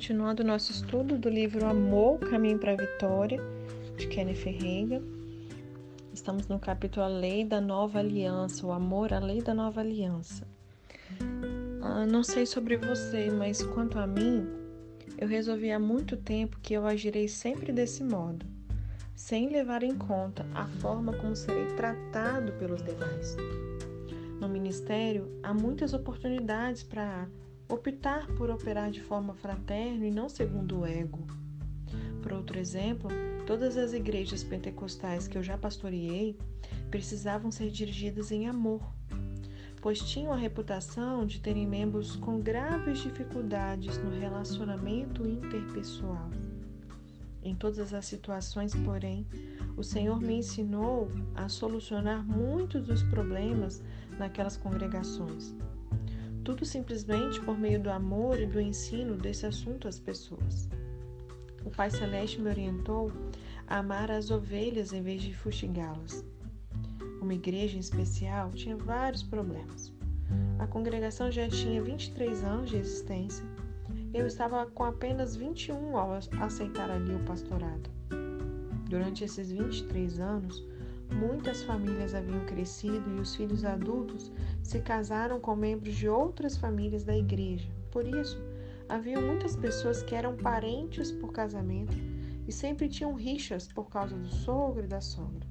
continuando nosso estudo do livro Amor, Caminho para a Vitória, de Kenny Ferreira. Estamos no capítulo A Lei da Nova Aliança, o amor à lei da nova aliança. Ah, não sei sobre você, mas quanto a mim, eu resolvi há muito tempo que eu agirei sempre desse modo, sem levar em conta a forma como serei tratado pelos demais. No ministério, há muitas oportunidades para optar por operar de forma fraterna e não segundo o ego. Por outro exemplo, todas as igrejas pentecostais que eu já pastoreei precisavam ser dirigidas em amor, pois tinham a reputação de terem membros com graves dificuldades no relacionamento interpessoal. Em todas as situações, porém, o Senhor me ensinou a solucionar muitos dos problemas naquelas congregações tudo simplesmente por meio do amor e do ensino desse assunto às pessoas. O Pai Celeste me orientou a amar as ovelhas em vez de fustigá-las. Uma igreja em especial tinha vários problemas. A congregação já tinha 23 anos de existência. Eu estava com apenas 21 ao aceitar ali o pastorado. Durante esses 23 anos, Muitas famílias haviam crescido e os filhos adultos se casaram com membros de outras famílias da igreja. Por isso, havia muitas pessoas que eram parentes por casamento e sempre tinham rixas por causa do sogro e da sogra.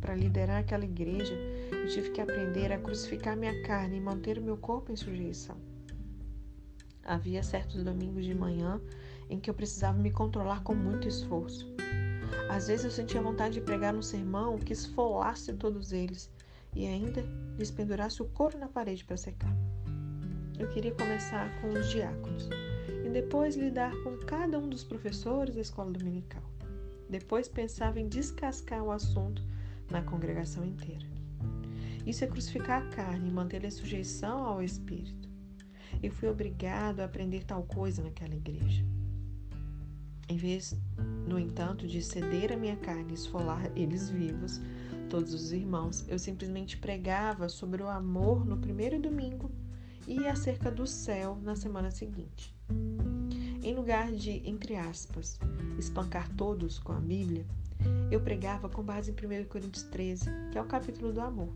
Para liderar aquela igreja, eu tive que aprender a crucificar minha carne e manter o meu corpo em sujeição. Havia certos domingos de manhã em que eu precisava me controlar com muito esforço. Às vezes eu sentia vontade de pregar um sermão que esfolasse todos eles e ainda lhes pendurasse o couro na parede para secar. Eu queria começar com os diáconos e depois lidar com cada um dos professores da escola dominical. Depois pensava em descascar o assunto na congregação inteira. Isso é crucificar a carne e mantê-la em sujeição ao espírito. Eu fui obrigado a aprender tal coisa naquela igreja. Em vez, no entanto, de ceder a minha carne e esfolar eles vivos, todos os irmãos, eu simplesmente pregava sobre o amor no primeiro domingo e acerca do céu na semana seguinte. Em lugar de, entre aspas, espancar todos com a Bíblia, eu pregava com base em 1 Coríntios 13, que é o capítulo do amor.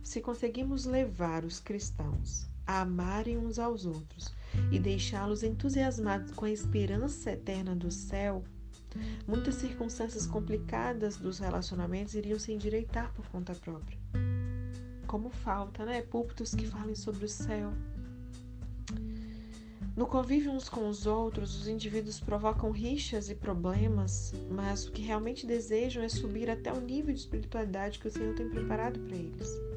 Se conseguimos levar os cristãos a amarem uns aos outros e deixá-los entusiasmados com a esperança eterna do céu, muitas circunstâncias complicadas dos relacionamentos iriam se endireitar por conta própria. Como falta, né? Púlpitos que falem sobre o céu. No convívio uns com os outros, os indivíduos provocam rixas e problemas, mas o que realmente desejam é subir até o nível de espiritualidade que o Senhor tem preparado para eles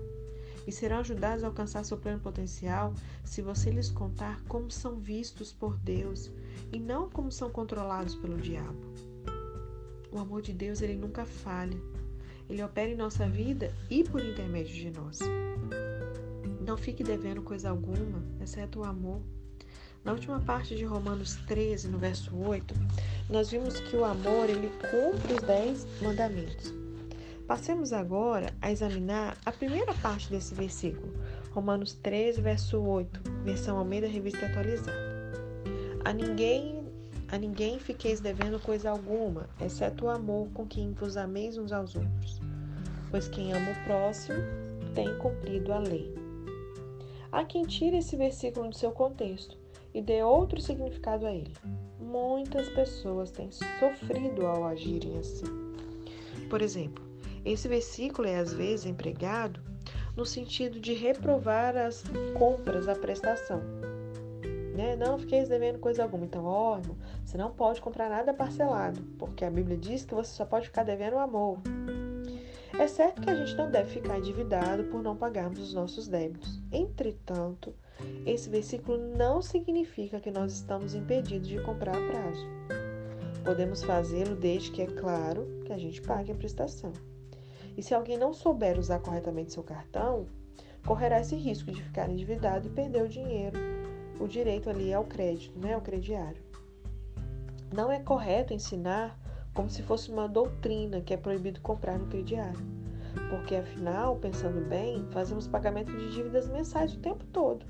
e serão ajudados a alcançar seu pleno potencial se você lhes contar como são vistos por Deus e não como são controlados pelo diabo. O amor de Deus ele nunca falha. Ele opera em nossa vida e por intermédio de nós. Não fique devendo coisa alguma, exceto o amor. Na última parte de Romanos 13, no verso 8, nós vimos que o amor ele cumpre os dez mandamentos. Passemos agora a examinar a primeira parte desse versículo, Romanos 13, verso 8, versão Almeida Revista Atualizada. A ninguém, a ninguém fiqueis devendo coisa alguma, exceto o amor com quem vos ameis uns aos outros, pois quem ama o próximo tem cumprido a lei. Há quem tire esse versículo do seu contexto e dê outro significado a ele. Muitas pessoas têm sofrido ao agirem assim. Por exemplo, esse versículo é às vezes empregado no sentido de reprovar as compras, a prestação. Né? Não fiqueis devendo coisa alguma. Então, ó, irmão, você não pode comprar nada parcelado, porque a Bíblia diz que você só pode ficar devendo o amor. É certo que a gente não deve ficar endividado por não pagarmos os nossos débitos. Entretanto, esse versículo não significa que nós estamos impedidos de comprar a prazo. Podemos fazê-lo desde que é claro que a gente pague a prestação. E se alguém não souber usar corretamente seu cartão, correrá esse risco de ficar endividado e perder o dinheiro. O direito ali é o crédito, né? O crediário. Não é correto ensinar como se fosse uma doutrina que é proibido comprar no crediário. Porque afinal, pensando bem, fazemos pagamento de dívidas mensais o tempo todo.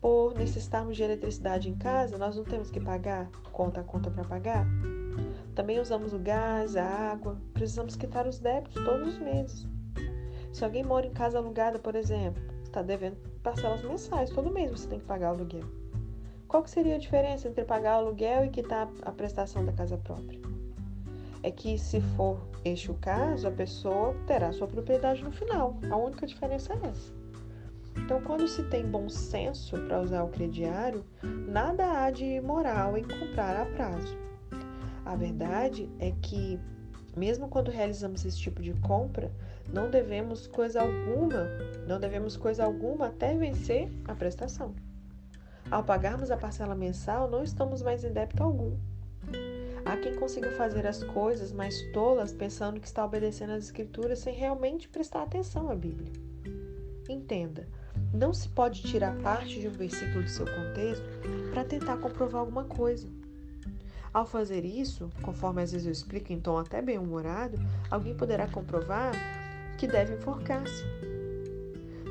por necessitarmos de eletricidade em casa, nós não temos que pagar conta a conta para pagar? Também usamos o gás, a água, precisamos quitar os débitos todos os meses. Se alguém mora em casa alugada, por exemplo, está devendo parcelas mensais, todo mês você tem que pagar o aluguel. Qual que seria a diferença entre pagar o aluguel e quitar a prestação da casa própria? É que se for este o caso, a pessoa terá sua propriedade no final. A única diferença é essa. Então, quando se tem bom senso para usar o crediário, nada há de imoral em comprar a prazo. A verdade é que, mesmo quando realizamos esse tipo de compra, não devemos coisa alguma, não devemos coisa alguma até vencer a prestação. Ao pagarmos a parcela mensal, não estamos mais em débito algum. Há quem consiga fazer as coisas mais tolas pensando que está obedecendo às Escrituras sem realmente prestar atenção à Bíblia. Entenda, não se pode tirar parte de um versículo de seu contexto para tentar comprovar alguma coisa. Ao fazer isso, conforme às vezes eu explico em tom até bem-humorado, alguém poderá comprovar que deve enforcar-se.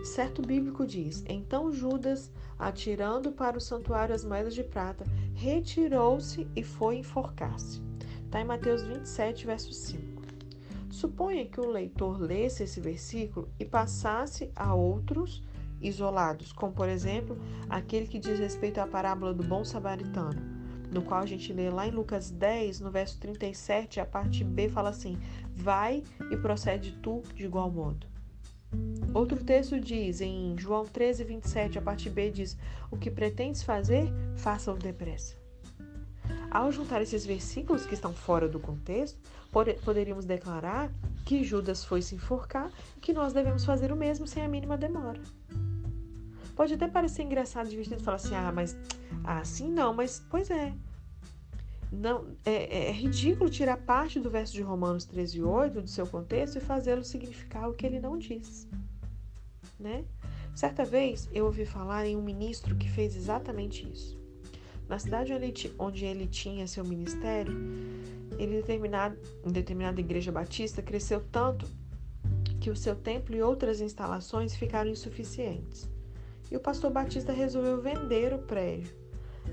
Certo bíblico diz: Então Judas, atirando para o santuário as moedas de prata, retirou-se e foi enforcar-se. Está em Mateus 27, verso 5. Suponha que o leitor lesse esse versículo e passasse a outros isolados, como por exemplo aquele que diz respeito à parábola do bom samaritano no qual a gente lê lá em Lucas 10, no verso 37, a parte B fala assim: Vai e procede tu de igual modo. Outro texto diz, em João 13, 27, a parte B diz: O que pretendes fazer, faça-o depressa. Ao juntar esses versículos que estão fora do contexto, poderíamos declarar que Judas foi se enforcar e que nós devemos fazer o mesmo sem a mínima demora. Pode até parecer engraçado de vestido falar assim: ah, mas assim não, mas pois é. Não, é, é, ridículo tirar parte do verso de Romanos 13, 8 do seu contexto e fazê-lo significar o que ele não diz. Né? Certa vez eu ouvi falar em um ministro que fez exatamente isso. Na cidade onde ele, onde ele tinha seu ministério, ele determinado, em determinada igreja batista cresceu tanto que o seu templo e outras instalações ficaram insuficientes. E o pastor Batista resolveu vender o prédio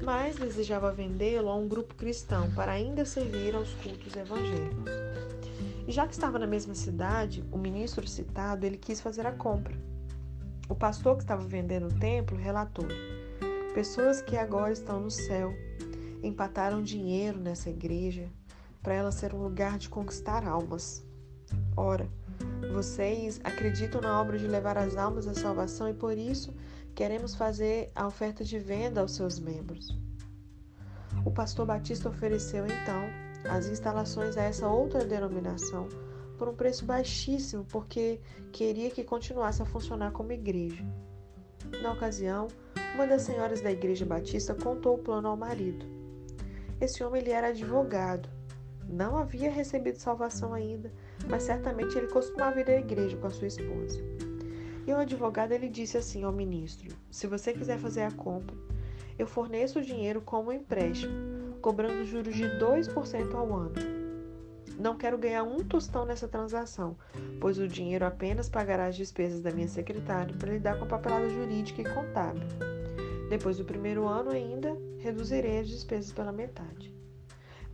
mas desejava vendê-lo a um grupo cristão para ainda servir aos cultos evangélicos. E já que estava na mesma cidade, o ministro citado ele quis fazer a compra. O pastor que estava vendendo o templo relatou: Pessoas que agora estão no céu empataram dinheiro nessa igreja para ela ser um lugar de conquistar almas. Ora, vocês acreditam na obra de levar as almas à salvação e por isso Queremos fazer a oferta de venda aos seus membros. O pastor Batista ofereceu então as instalações a essa outra denominação por um preço baixíssimo, porque queria que continuasse a funcionar como igreja. Na ocasião, uma das senhoras da igreja batista contou o plano ao marido. Esse homem ele era advogado, não havia recebido salvação ainda, mas certamente ele costumava ir à igreja com a sua esposa. E o advogado ele disse assim ao ministro: Se você quiser fazer a compra, eu forneço o dinheiro como empréstimo, cobrando juros de 2% ao ano. Não quero ganhar um tostão nessa transação, pois o dinheiro apenas pagará as despesas da minha secretária para lidar com a papelada jurídica e contábil. Depois do primeiro ano, ainda reduzirei as despesas pela metade.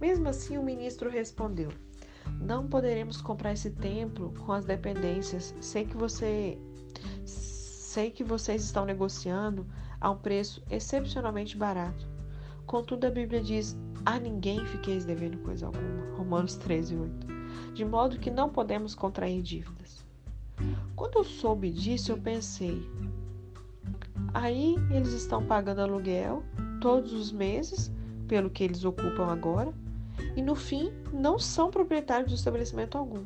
Mesmo assim, o ministro respondeu: Não poderemos comprar esse templo com as dependências. Sei que você Sei que vocês estão negociando a um preço excepcionalmente barato. Contudo, a Bíblia diz: A ninguém fiqueis devendo coisa alguma. Romanos 13, 8. De modo que não podemos contrair dívidas. Quando eu soube disso, eu pensei: aí eles estão pagando aluguel todos os meses, pelo que eles ocupam agora, e no fim não são proprietários de estabelecimento algum.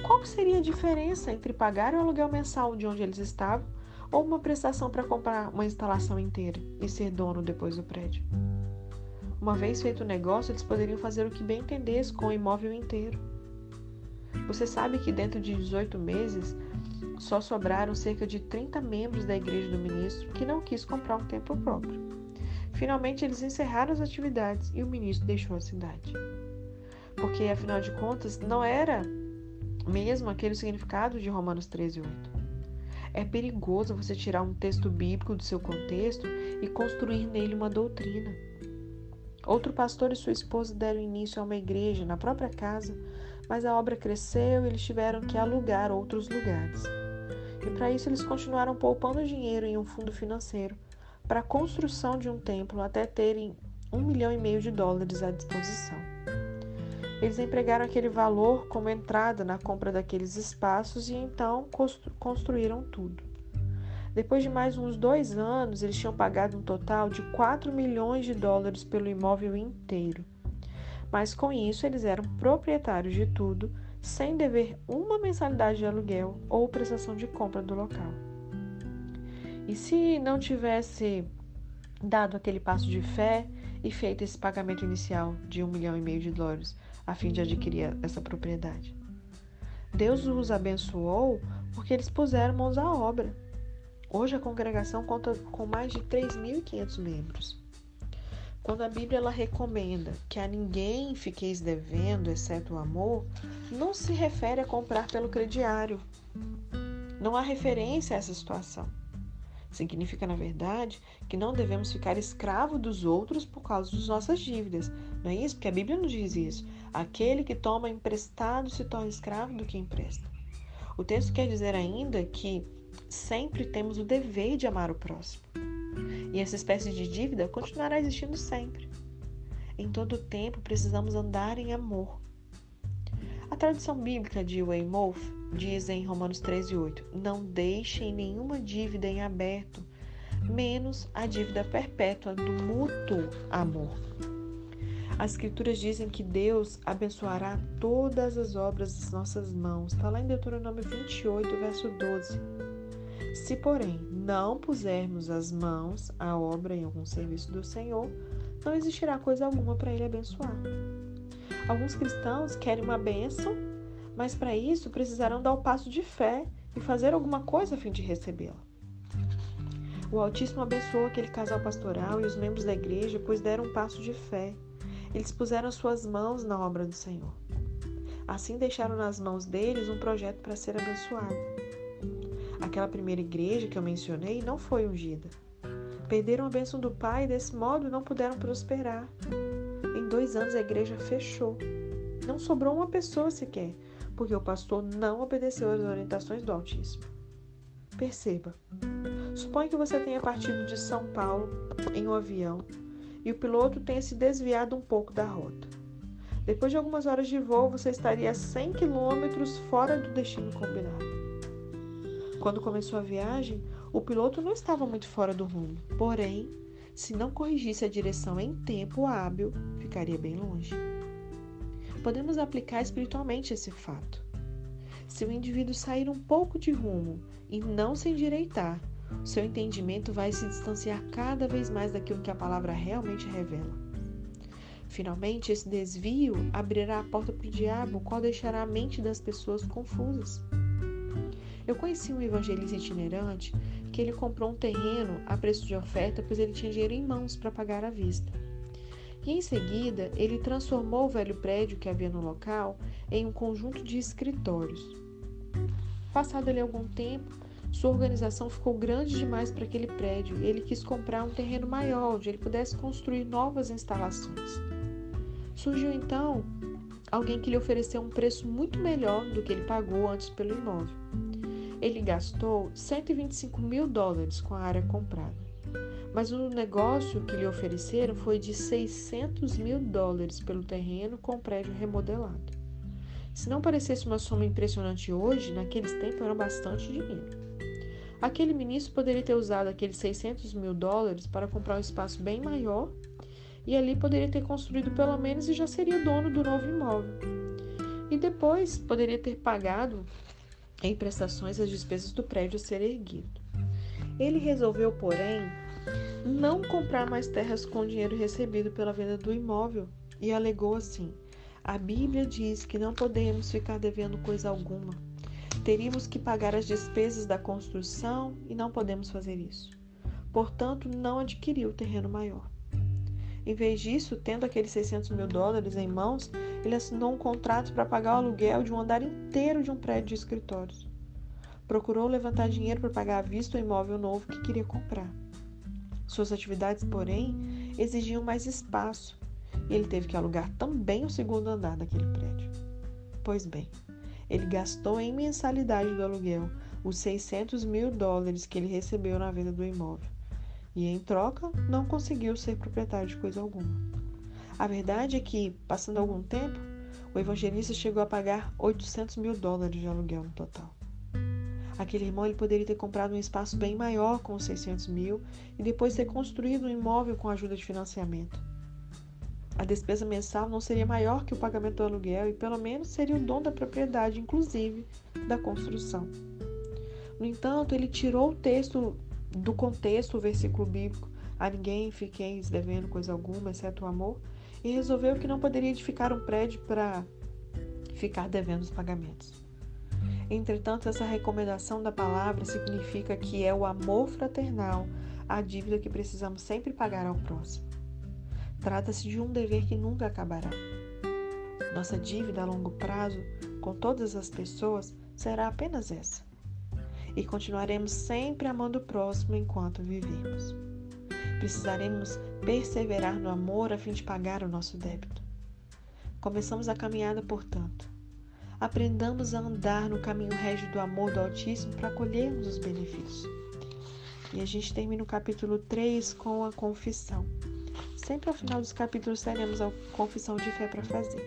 Qual seria a diferença entre pagar o aluguel mensal de onde eles estavam ou uma prestação para comprar uma instalação inteira e ser dono depois do prédio? Uma vez feito o negócio, eles poderiam fazer o que bem entendesse com o imóvel inteiro. Você sabe que dentro de 18 meses só sobraram cerca de 30 membros da igreja do ministro que não quis comprar um templo próprio. Finalmente, eles encerraram as atividades e o ministro deixou a cidade. Porque, afinal de contas, não era mesmo aquele significado de Romanos 13, 8. É perigoso você tirar um texto bíblico do seu contexto e construir nele uma doutrina. Outro pastor e sua esposa deram início a uma igreja na própria casa, mas a obra cresceu e eles tiveram que alugar outros lugares. E para isso eles continuaram poupando dinheiro em um fundo financeiro para a construção de um templo até terem um milhão e meio de dólares à disposição. Eles empregaram aquele valor como entrada na compra daqueles espaços e então construíram tudo. Depois de mais uns dois anos, eles tinham pagado um total de 4 milhões de dólares pelo imóvel inteiro. Mas com isso, eles eram proprietários de tudo, sem dever uma mensalidade de aluguel ou prestação de compra do local. E se não tivesse dado aquele passo de fé e feito esse pagamento inicial de um milhão e meio de dólares a fim de adquirir essa propriedade? Deus os abençoou porque eles puseram mãos à obra. Hoje a congregação conta com mais de 3.500 membros. Quando a Bíblia ela recomenda que a ninguém fiqueis devendo, exceto o amor, não se refere a comprar pelo crediário. Não há referência a essa situação. Significa, na verdade, que não devemos ficar escravos dos outros por causa das nossas dívidas. Não é isso? Porque a Bíblia nos diz isso. Aquele que toma emprestado se torna escravo do que empresta. O texto quer dizer ainda que sempre temos o dever de amar o próximo. E essa espécie de dívida continuará existindo sempre. Em todo tempo precisamos andar em amor. A tradução bíblica de Weymouth diz em Romanos 13:8: Não deixem nenhuma dívida em aberto, menos a dívida perpétua do mútuo amor. As escrituras dizem que Deus abençoará todas as obras das nossas mãos. Está lá em Deuteronômio 28, verso 12. Se, porém, não pusermos as mãos à obra em algum serviço do Senhor, não existirá coisa alguma para ele abençoar. Alguns cristãos querem uma bênção, mas para isso precisarão dar o passo de fé e fazer alguma coisa a fim de recebê-la. O Altíssimo abençoou aquele casal pastoral e os membros da igreja, pois deram um passo de fé. Eles puseram suas mãos na obra do Senhor. Assim deixaram nas mãos deles um projeto para ser abençoado. Aquela primeira igreja que eu mencionei não foi ungida. Perderam a bênção do Pai e desse modo não puderam prosperar. Em dois anos a igreja fechou. Não sobrou uma pessoa sequer, porque o pastor não obedeceu às orientações do Altíssimo. Perceba. Suponha que você tenha partido de São Paulo em um avião e o piloto tenha se desviado um pouco da rota. Depois de algumas horas de voo, você estaria a 100 quilômetros fora do destino combinado. Quando começou a viagem, o piloto não estava muito fora do rumo, porém, se não corrigisse a direção em tempo hábil, ficaria bem longe. Podemos aplicar espiritualmente esse fato. Se o indivíduo sair um pouco de rumo e não se endireitar, seu entendimento vai se distanciar cada vez mais daquilo que a palavra realmente revela. Finalmente, esse desvio abrirá a porta para o diabo, o qual deixará a mente das pessoas confusas. Eu conheci um evangelista itinerante que ele comprou um terreno a preço de oferta, pois ele tinha dinheiro em mãos para pagar à vista. E em seguida, ele transformou o velho prédio que havia no local em um conjunto de escritórios. Passado ali algum tempo, sua organização ficou grande demais para aquele prédio e ele quis comprar um terreno maior onde ele pudesse construir novas instalações. Surgiu então alguém que lhe ofereceu um preço muito melhor do que ele pagou antes pelo imóvel ele gastou 125 mil dólares com a área comprada. Mas o negócio que lhe ofereceram foi de 600 mil dólares pelo terreno com prédio remodelado. Se não parecesse uma soma impressionante hoje, naqueles tempos era bastante dinheiro. Aquele ministro poderia ter usado aqueles 600 mil dólares para comprar um espaço bem maior e ali poderia ter construído pelo menos e já seria dono do novo imóvel. E depois poderia ter pagado em prestações as despesas do prédio ser erguido. Ele resolveu, porém, não comprar mais terras com o dinheiro recebido pela venda do imóvel e alegou assim: A Bíblia diz que não podemos ficar devendo coisa alguma. Teríamos que pagar as despesas da construção e não podemos fazer isso. Portanto, não adquiriu o terreno maior. Em vez disso, tendo aqueles 600 mil dólares em mãos, ele assinou um contrato para pagar o aluguel de um andar inteiro de um prédio de escritórios. procurou levantar dinheiro para pagar à vista o imóvel novo que queria comprar. Suas atividades, porém, exigiam mais espaço e ele teve que alugar também o segundo andar daquele prédio. Pois bem, ele gastou em mensalidade do aluguel os 600 mil dólares que ele recebeu na venda do imóvel e, em troca, não conseguiu ser proprietário de coisa alguma. A verdade é que, passando algum tempo, o evangelista chegou a pagar 800 mil dólares de aluguel no total. Aquele irmão ele poderia ter comprado um espaço bem maior com os 600 mil e depois ter construído um imóvel com ajuda de financiamento. A despesa mensal não seria maior que o pagamento do aluguel e pelo menos seria o dono da propriedade, inclusive da construção. No entanto, ele tirou o texto do contexto, o versículo bíblico, a ninguém fiqueis devendo coisa alguma, exceto o amor, e resolveu que não poderia edificar um prédio para ficar devendo os pagamentos. Entretanto, essa recomendação da palavra significa que é o amor fraternal a dívida que precisamos sempre pagar ao próximo. Trata-se de um dever que nunca acabará. Nossa dívida a longo prazo com todas as pessoas será apenas essa. E continuaremos sempre amando o próximo enquanto vivemos. Precisaremos perseverar no amor a fim de pagar o nosso débito. Começamos a caminhada, portanto, aprendamos a andar no caminho régio do amor do Altíssimo para colhermos os benefícios. E a gente termina o capítulo 3 com a confissão. Sempre ao final dos capítulos teremos a confissão de fé para fazer.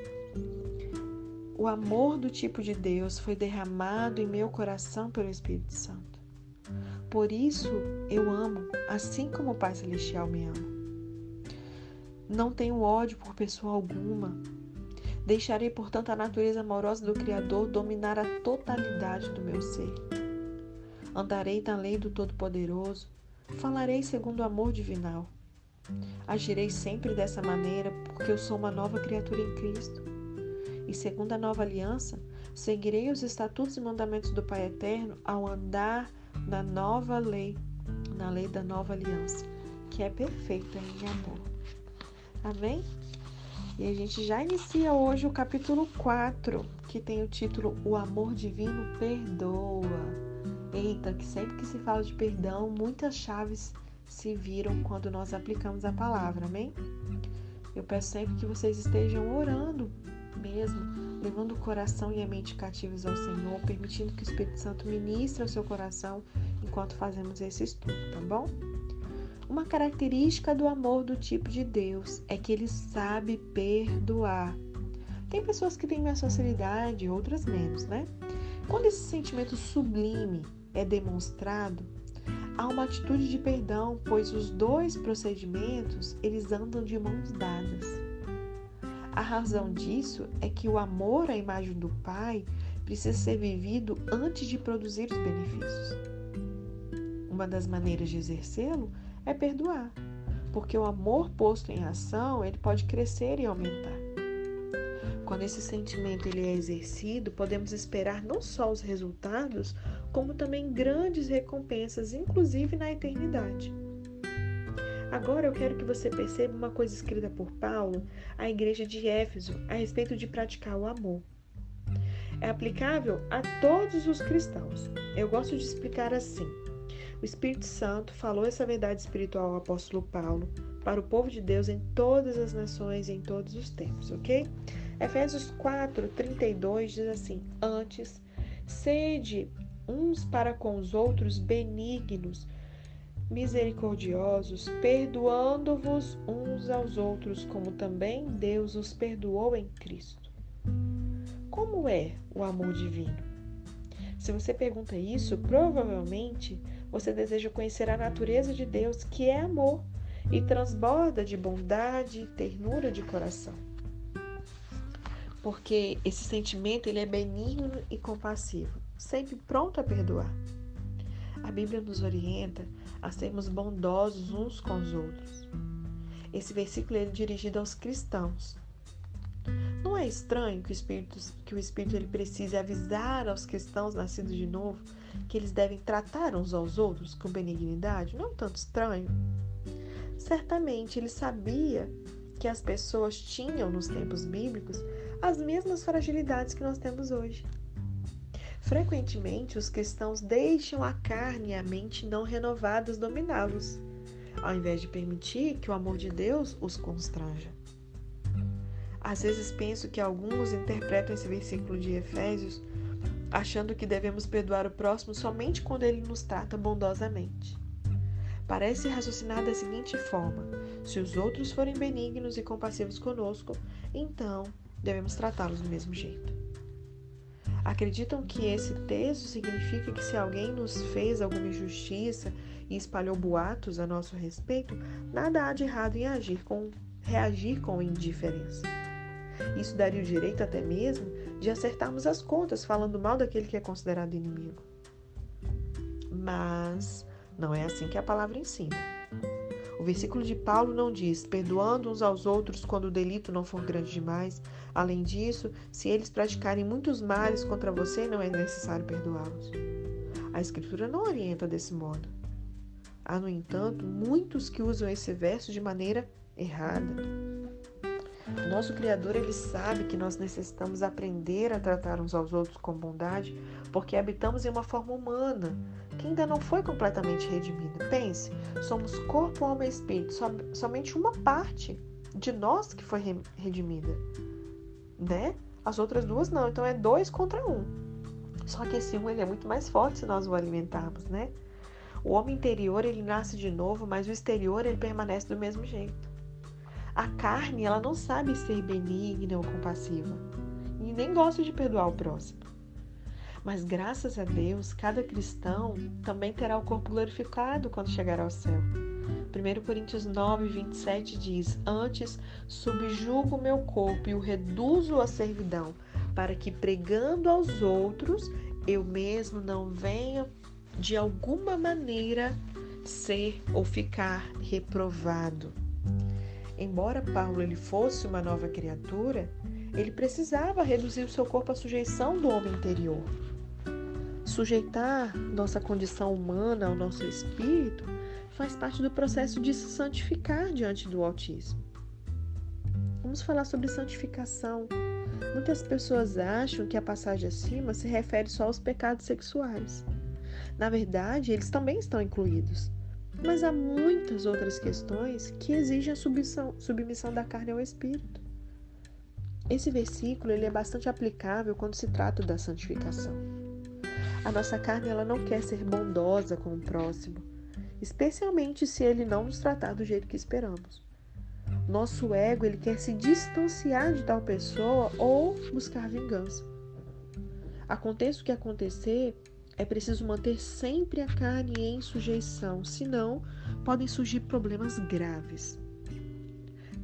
O amor do tipo de Deus foi derramado em meu coração pelo Espírito Santo. Por isso eu amo, assim como o Pai Celestial me ama. Não tenho ódio por pessoa alguma, Deixarei, portanto, a natureza amorosa do Criador dominar a totalidade do meu ser. Andarei na lei do Todo-Poderoso, falarei segundo o amor divinal. Agirei sempre dessa maneira, porque eu sou uma nova criatura em Cristo. E segundo a nova aliança, seguirei os estatutos e mandamentos do Pai Eterno ao andar na nova lei, na lei da nova aliança, que é perfeita em amor. Amém? E a gente já inicia hoje o capítulo 4, que tem o título O Amor Divino Perdoa. Eita, que sempre que se fala de perdão, muitas chaves se viram quando nós aplicamos a palavra, amém? Eu peço sempre que vocês estejam orando mesmo, levando o coração e a mente cativos ao Senhor, permitindo que o Espírito Santo ministre ao seu coração enquanto fazemos esse estudo, tá bom? Uma característica do amor do tipo de Deus é que ele sabe perdoar. Tem pessoas que têm mais facilidade, outras menos, né? Quando esse sentimento sublime é demonstrado, há uma atitude de perdão, pois os dois procedimentos, eles andam de mãos dadas. A razão disso é que o amor à imagem do Pai precisa ser vivido antes de produzir os benefícios. Uma das maneiras de exercê-lo é perdoar, porque o amor posto em ação, ele pode crescer e aumentar. Quando esse sentimento ele é exercido, podemos esperar não só os resultados, como também grandes recompensas, inclusive na eternidade. Agora eu quero que você perceba uma coisa escrita por Paulo à igreja de Éfeso a respeito de praticar o amor. É aplicável a todos os cristãos. Eu gosto de explicar assim: o Espírito Santo falou essa verdade espiritual ao apóstolo Paulo para o povo de Deus em todas as nações e em todos os tempos, ok? Efésios 4, 32 diz assim: Antes, sede uns para com os outros benignos, misericordiosos, perdoando-vos uns aos outros, como também Deus os perdoou em Cristo. Como é o amor divino? Se você pergunta isso, provavelmente você deseja conhecer a natureza de Deus, que é amor e transborda de bondade e ternura de coração. Porque esse sentimento ele é benigno e compassivo, sempre pronto a perdoar. A Bíblia nos orienta a sermos bondosos uns com os outros. Esse versículo é dirigido aos cristãos. Não é estranho que o Espírito, que o Espírito ele precise avisar aos cristãos nascidos de novo que eles devem tratar uns aos outros com benignidade? Não tanto estranho? Certamente ele sabia que as pessoas tinham nos tempos bíblicos as mesmas fragilidades que nós temos hoje. Frequentemente, os cristãos deixam a carne e a mente não renovadas dominá-los, ao invés de permitir que o amor de Deus os constranja. Às vezes penso que alguns interpretam esse versículo de Efésios achando que devemos perdoar o próximo somente quando ele nos trata bondosamente. Parece raciocinar da seguinte forma: se os outros forem benignos e compassivos conosco, então devemos tratá-los do mesmo jeito. Acreditam que esse texto significa que se alguém nos fez alguma injustiça e espalhou boatos a nosso respeito, nada há de errado em agir com, reagir com indiferença. Isso daria o direito até mesmo de acertarmos as contas falando mal daquele que é considerado inimigo. Mas não é assim que a palavra ensina. O versículo de Paulo não diz: perdoando uns aos outros quando o delito não for grande demais. Além disso, se eles praticarem muitos males contra você, não é necessário perdoá-los. A Escritura não orienta desse modo. Há, no entanto, muitos que usam esse verso de maneira errada. Nosso Criador, ele sabe que nós necessitamos aprender a tratar uns aos outros com bondade, porque habitamos em uma forma humana, que ainda não foi completamente redimida. Pense, somos corpo, alma e espírito, somente uma parte de nós que foi redimida, né? As outras duas não, então é dois contra um. Só que esse um ele é muito mais forte se nós o alimentarmos, né? O homem interior ele nasce de novo, mas o exterior ele permanece do mesmo jeito. A carne, ela não sabe ser benigna ou compassiva e nem gosta de perdoar o próximo. Mas graças a Deus, cada cristão também terá o corpo glorificado quando chegar ao céu. 1 Coríntios 9, 27 diz: Antes subjugo o meu corpo e o reduzo à servidão, para que pregando aos outros, eu mesmo não venha de alguma maneira ser ou ficar reprovado. Embora Paulo ele fosse uma nova criatura, ele precisava reduzir o seu corpo à sujeição do homem interior. Sujeitar nossa condição humana ao nosso espírito faz parte do processo de se santificar diante do autismo. Vamos falar sobre santificação. Muitas pessoas acham que a passagem acima se refere só aos pecados sexuais. Na verdade, eles também estão incluídos. Mas há muitas outras questões que exigem a submissão, submissão da carne ao espírito. Esse versículo ele é bastante aplicável quando se trata da santificação. A nossa carne ela não quer ser bondosa com o próximo, especialmente se ele não nos tratar do jeito que esperamos. Nosso ego ele quer se distanciar de tal pessoa ou buscar vingança. Aconteça o que acontecer, é preciso manter sempre a carne em sujeição, senão podem surgir problemas graves.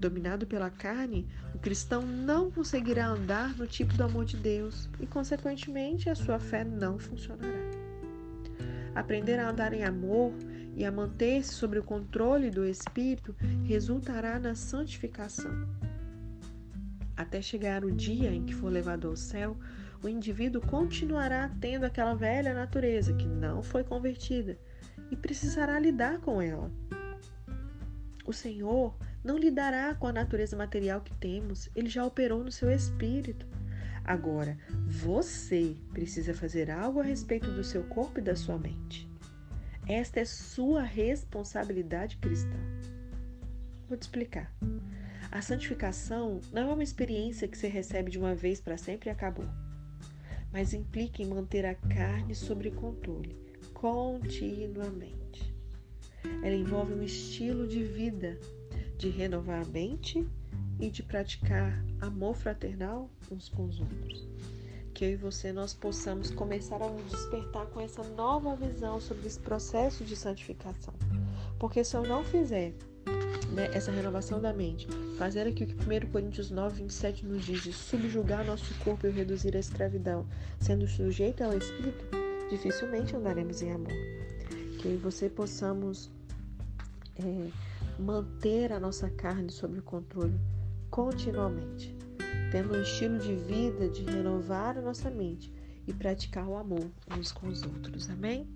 Dominado pela carne, o cristão não conseguirá andar no tipo do amor de Deus e, consequentemente, a sua fé não funcionará. Aprender a andar em amor e a manter-se sob o controle do Espírito resultará na santificação. Até chegar o dia em que for levado ao céu, o indivíduo continuará tendo aquela velha natureza que não foi convertida e precisará lidar com ela. O Senhor não lidará com a natureza material que temos, ele já operou no seu espírito. Agora, você precisa fazer algo a respeito do seu corpo e da sua mente. Esta é sua responsabilidade cristã. Vou te explicar. A santificação não é uma experiência que você recebe de uma vez para sempre e acabou mas implica em manter a carne sob controle continuamente. Ela envolve um estilo de vida, de renovar a mente e de praticar amor fraternal uns com os outros. Que eu e você nós possamos começar a nos despertar com essa nova visão sobre esse processo de santificação. Porque se eu não fizer né, essa renovação da mente, fazer aqui o que 1 Coríntios 9, 27 nos diz, de subjugar nosso corpo e reduzir a escravidão, sendo sujeito ao Espírito, dificilmente andaremos em amor. Que você possamos é, manter a nossa carne sob controle continuamente, tendo um estilo de vida de renovar a nossa mente e praticar o amor uns com os outros. Amém?